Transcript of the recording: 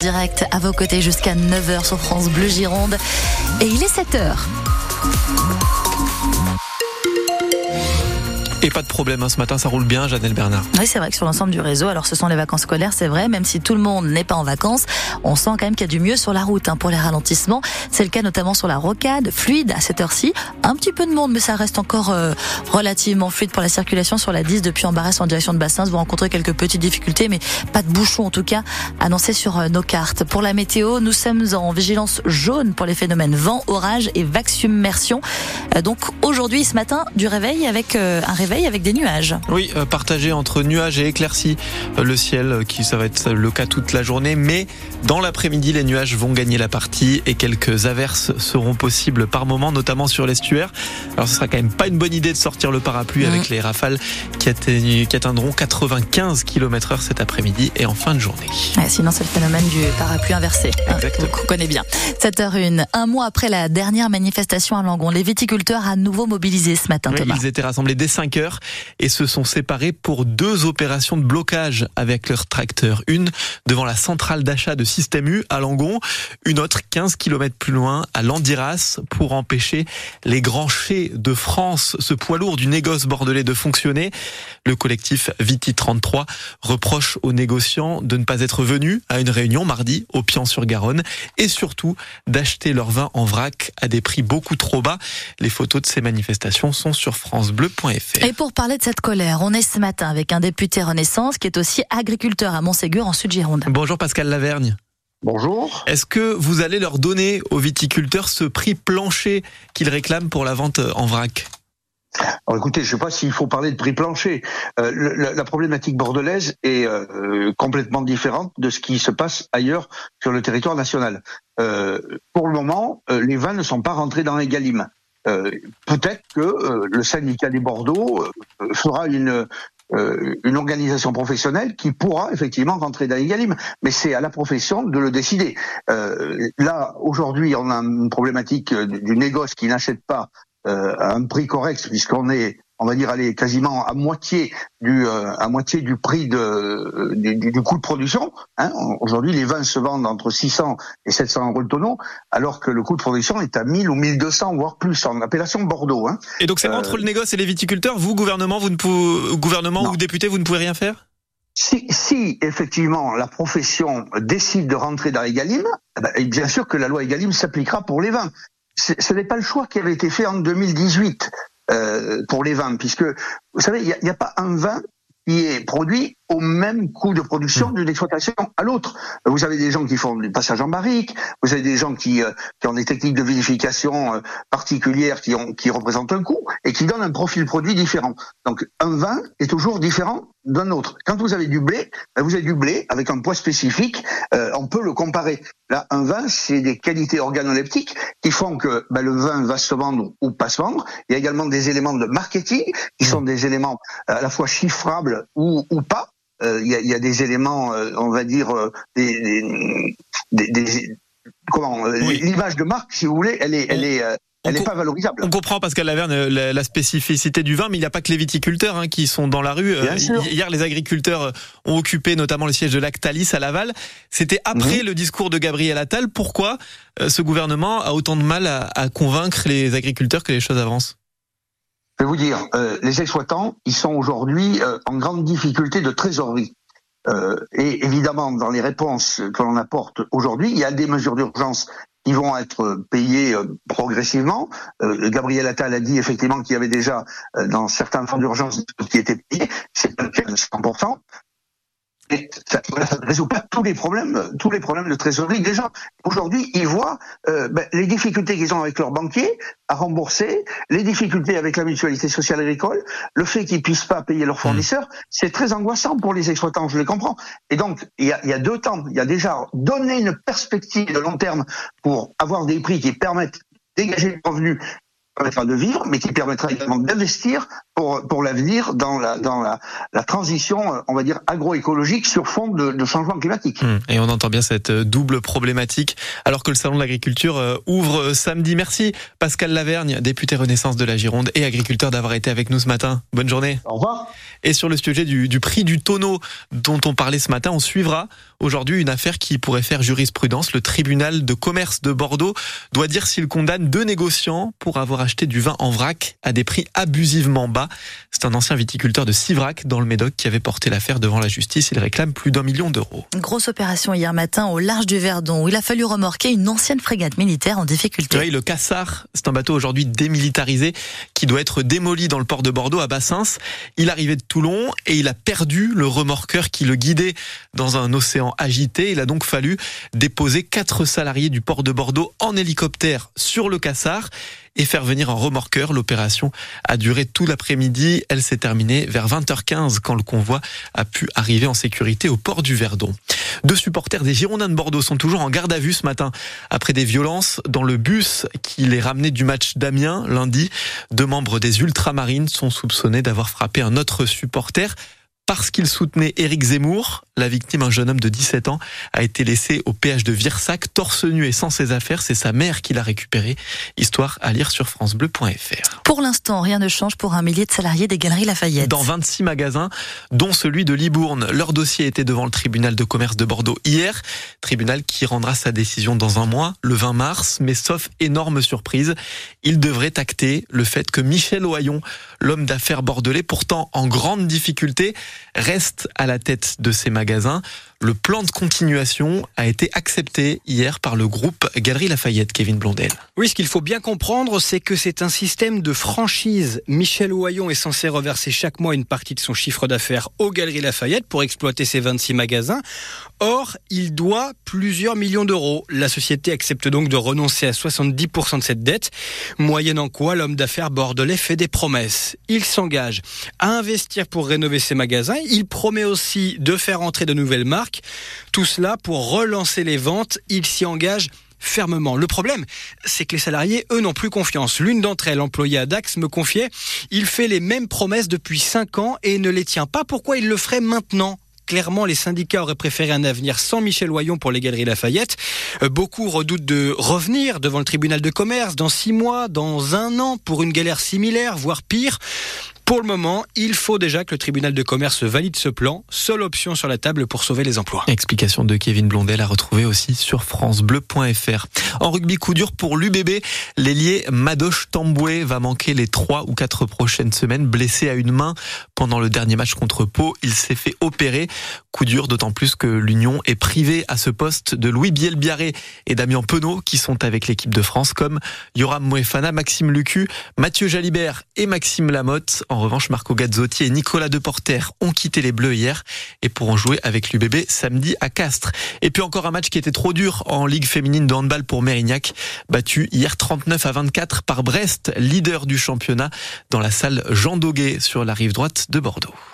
Direct à vos côtés jusqu'à 9h sur France Bleu Gironde. Et il est 7h. Et pas de problème, hein, ce matin ça roule bien, Janelle Bernard. Oui, c'est vrai que sur l'ensemble du réseau, alors ce sont les vacances scolaires, c'est vrai, même si tout le monde n'est pas en vacances, on sent quand même qu'il y a du mieux sur la route hein, pour les ralentissements. C'est le cas notamment sur la rocade, fluide à cette heure-ci. Un petit peu de monde, mais ça reste encore euh, relativement fluide pour la circulation sur la 10 depuis Embarras en direction de Bassins. Vous rencontrez quelques petites difficultés, mais pas de bouchons en tout cas annoncés sur euh, nos cartes. Pour la météo, nous sommes en vigilance jaune pour les phénomènes vent, orage et vague submersion. Euh, donc aujourd'hui, ce matin, du réveil avec un réveil avec des nuages. Oui, euh, partagé entre nuages et éclaircies. Euh, le ciel, euh, qui ça va être le cas toute la journée, mais dans l'après-midi, les nuages vont gagner la partie et quelques averses seront possibles par moment, notamment sur l'estuaire. Alors ce sera quand même pas une bonne idée de sortir le parapluie avec mmh. les rafales qui, atteindront 95 km heure cet après-midi et en fin de journée. sinon, c'est le phénomène du parapluie inversé. Hein, qu'on connaît bien. 7h01, un mois après la dernière manifestation à Langon, les viticulteurs à nouveau mobilisés ce matin. Oui, ils étaient rassemblés dès 5 et se sont séparés pour deux opérations de blocage avec leur tracteur. Une devant la centrale d'achat de Système U à Langon, une autre 15 km plus loin à Landiras pour empêcher les grands chais de France, ce poids lourd du négoce bordelais de fonctionner. Le collectif Viti 33 reproche aux négociants de ne pas être venus à une réunion mardi au Pian-sur-Garonne et surtout d'acheter leur vin en vrac à des prix beaucoup trop bas. Les photos de ces manifestations sont sur francebleu.fr. Et pour parler de cette colère, on est ce matin avec un député Renaissance qui est aussi agriculteur à Montségur en Sud-Gironde. Bonjour Pascal Lavergne. Bonjour. Est-ce que vous allez leur donner aux viticulteurs ce prix plancher qu'ils réclament pour la vente en vrac? Alors écoutez, je ne sais pas s'il faut parler de prix plancher. Euh, la, problématique bordelaise est euh, complètement différente de ce qui se passe ailleurs sur le territoire national. Euh, pour le moment, les vins ne sont pas rentrés dans les galimes. Euh, peut-être que euh, le syndicat des Bordeaux euh, fera une une organisation professionnelle qui pourra effectivement rentrer dans l'Egalim. Mais c'est à la profession de le décider. là, aujourd'hui, on a une problématique du négoce qui n'achète pas un prix correct, puisqu'on est on va dire aller quasiment à moitié du euh, à moitié du prix de du, du coût de production. Hein. Aujourd'hui, les vins se vendent entre 600 et 700 euros le tonneau, alors que le coût de production est à 1000 ou 1200 voire plus en appellation Bordeaux. Hein. Et donc c'est entre euh, le négoce et les viticulteurs. Vous, gouvernement, vous ne pouvez, gouvernement ou député, vous ne pouvez rien faire? Si, si, effectivement la profession décide de rentrer dans Egalim, eh ben, bien sûr que la loi Egalim s'appliquera pour les vins. Ce n'est pas le choix qui avait été fait en 2018. Euh, pour les vins, puisque vous savez, il n'y a, a, pas un vin qui est produit au même coût de production mmh. d'une exploitation à l'autre. Vous avez des gens qui font du passage en barrique, vous avez des gens qui, euh, qui ont des techniques de vinification euh, particulières qui, ont, qui représentent un coût et qui donnent un profil produit différent. Donc un vin est toujours différent d'un autre. Quand vous avez du blé, ben, vous avez du blé avec un poids spécifique, euh, on peut le comparer. Là, un vin, c'est des qualités organoleptiques qui font que ben, le vin va se vendre ou pas se vendre. Il y a également des éléments de marketing qui sont des éléments à la fois chiffrables ou, ou pas. Euh, il y, a, y, a, des éléments, euh, on va dire, euh, des, des, des, comment l'image de marque, si vous voulez, elle est, elle est elle n'est pas valorisable. On comprend, Pascal Laverne, la, la, spécificité du vin, mais il n'y a pas que les viticulteurs hein, qui sont dans la rue. Hier, les agriculteurs ont occupé notamment le siège de Lactalis à Laval. C'était après mhm. le discours de Gabriel Attal. Pourquoi ce gouvernement a autant de mal à, à convaincre les agriculteurs que les choses avancent? je vais vous dire, euh, les exploitants, ils sont aujourd'hui euh, en grande difficulté de trésorerie. Euh, et évidemment, dans les réponses que l'on apporte aujourd'hui, il y a des mesures d'urgence qui vont être payées euh, progressivement. Euh, Gabriel Attal a dit effectivement qu'il y avait déjà euh, dans certains fonds d'urgence qui étaient payés, c'est 100% mais ça, ça ne résout pas tous les problèmes, tous les problèmes de trésorerie des gens. Aujourd'hui, ils voient euh, ben, les difficultés qu'ils ont avec leurs banquiers à rembourser, les difficultés avec la mutualité sociale agricole, le fait qu'ils puissent pas payer leurs mmh. fournisseurs, c'est très angoissant pour les exploitants, je les comprends. Et donc, il y a, y a deux temps, il y a déjà donné une perspective de long terme pour avoir des prix qui permettent de dégager le revenu permettra de vivre, mais qui permettra également d'investir pour, pour l'avenir dans, la, dans la, la, transition, euh, on va dire, agroécologique sur fond de, de changement climatique. Hum, et on entend bien cette euh, double problématique, alors que le Salon de l'agriculture euh, ouvre samedi. Merci Pascal Lavergne, député Renaissance de la Gironde et agriculteur, d'avoir été avec nous ce matin. Bonne journée. Au revoir. Et sur le sujet du, du prix du tonneau dont on parlait ce matin, on suivra Aujourd'hui, une affaire qui pourrait faire jurisprudence. Le tribunal de commerce de Bordeaux doit dire s'il condamne deux négociants pour avoir acheté du vin en vrac à des prix abusivement bas. C'est un ancien viticulteur de Sivrac dans le Médoc qui avait porté l'affaire devant la justice. Il réclame plus d'un million d'euros. Grosse opération hier matin au large du Verdon où il a fallu remorquer une ancienne frégate militaire en difficulté. Oui, le Cassard, c'est un bateau aujourd'hui démilitarisé qui doit être démoli dans le port de Bordeaux à Bassins. Il arrivait de Toulon et il a perdu le remorqueur qui le guidait dans un océan agité. Il a donc fallu déposer quatre salariés du port de Bordeaux en hélicoptère sur le Cassard et faire venir un remorqueur. L'opération a duré tout l'après-midi. Elle s'est terminée vers 20h15 quand le convoi a pu arriver en sécurité au port du Verdon. Deux supporters des Girondins de Bordeaux sont toujours en garde à vue ce matin après des violences dans le bus qui les ramenait du match d'Amiens lundi. Deux membres des Ultramarines sont soupçonnés d'avoir frappé un autre supporter parce qu'il soutenait Éric Zemmour. La victime, un jeune homme de 17 ans, a été laissé au péage de Virsac, torse nu et sans ses affaires. C'est sa mère qui l'a récupéré. Histoire à lire sur francebleu.fr. Pour l'instant, rien ne change pour un millier de salariés des Galeries Lafayette. Dans 26 magasins, dont celui de Libourne. Leur dossier était devant le tribunal de commerce de Bordeaux hier. Tribunal qui rendra sa décision dans un mois, le 20 mars. Mais sauf énorme surprise, il devrait acter le fait que Michel Oyon, l'homme d'affaires bordelais, pourtant en grande difficulté, reste à la tête de ces magasins. Le plan de continuation a été accepté hier par le groupe Galerie Lafayette, Kevin Blondel. Oui, ce qu'il faut bien comprendre, c'est que c'est un système de franchise. Michel Oyon est censé reverser chaque mois une partie de son chiffre d'affaires aux Galeries Lafayette pour exploiter ses 26 magasins. Or, il doit plusieurs millions d'euros. La société accepte donc de renoncer à 70% de cette dette, moyennant quoi l'homme d'affaires bordelais fait des promesses. Il s'engage à investir pour rénover ses magasins. Il promet aussi de faire entrer de nouvelles marques tout cela pour relancer les ventes. Il s'y engage fermement. Le problème, c'est que les salariés, eux, n'ont plus confiance. L'une d'entre elles, employée à Dax, me confiait, il fait les mêmes promesses depuis 5 ans et ne les tient pas. Pourquoi il le ferait maintenant? Clairement, les syndicats auraient préféré un avenir sans Michel Oyon pour les Galeries Lafayette. Euh, beaucoup redoutent de revenir devant le tribunal de commerce dans six mois, dans un an, pour une galère similaire, voire pire. Pour le moment, il faut déjà que le tribunal de commerce valide ce plan. Seule option sur la table pour sauver les emplois. Explication de Kevin Blondel à retrouver aussi sur francebleu.fr. En rugby coup dur pour l'UBB, l'ailier Madoche Tamboué va manquer les trois ou quatre prochaines semaines, blessé à une main pendant le dernier match contre Pau. Il s'est fait opérer. Coup dur d'autant plus que l'Union est privée à ce poste de Louis Bielbiaré et Damien Penaud qui sont avec l'équipe de France comme Yoram Moefana, Maxime Lucu, Mathieu Jalibert et Maxime Lamotte. En revanche, Marco Gazzotti et Nicolas Deporter ont quitté les Bleus hier et pourront jouer avec l'UBB samedi à Castres. Et puis encore un match qui était trop dur en Ligue féminine de handball pour Mérignac, battu hier 39 à 24 par Brest, leader du championnat, dans la salle Jean Doguet sur la rive droite de Bordeaux.